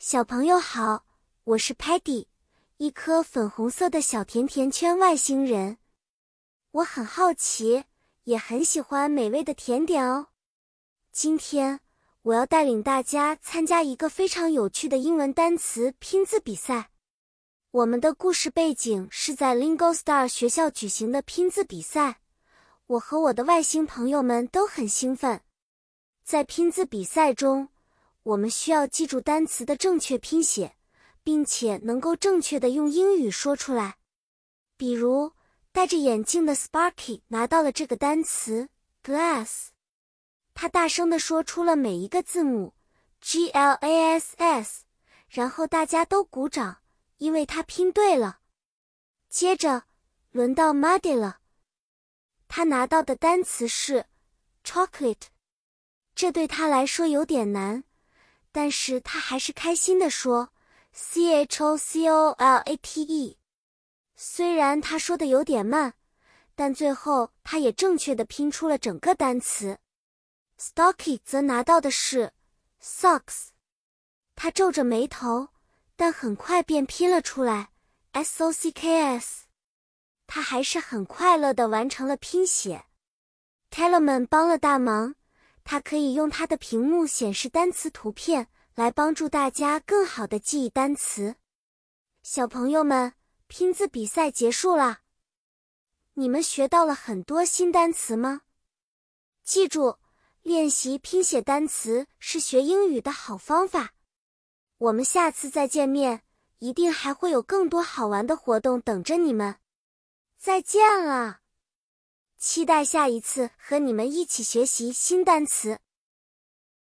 小朋友好，我是 Patty，一颗粉红色的小甜甜圈外星人。我很好奇，也很喜欢美味的甜点哦。今天我要带领大家参加一个非常有趣的英文单词拼字比赛。我们的故事背景是在 Lingo Star 学校举行的拼字比赛，我和我的外星朋友们都很兴奋。在拼字比赛中。我们需要记住单词的正确拼写，并且能够正确的用英语说出来。比如，戴着眼镜的 Sparky 拿到了这个单词 glass，他大声的说出了每一个字母 G L A S S，然后大家都鼓掌，因为他拼对了。接着，轮到 Muddy 了，他拿到的单词是 chocolate，这对他来说有点难。但是他还是开心地说：“C H O C O L A T E。”虽然他说的有点慢，但最后他也正确的拼出了整个单词。Stocky 则拿到的是 socks，他皱着眉头，但很快便拼了出来 S O C K S。他还是很快乐的完成了拼写。Tellerman 帮了大忙。它可以用它的屏幕显示单词图片，来帮助大家更好的记忆单词。小朋友们，拼字比赛结束了，你们学到了很多新单词吗？记住，练习拼写单词是学英语的好方法。我们下次再见面，一定还会有更多好玩的活动等着你们。再见了。期待下一次和你们一起学习新单词。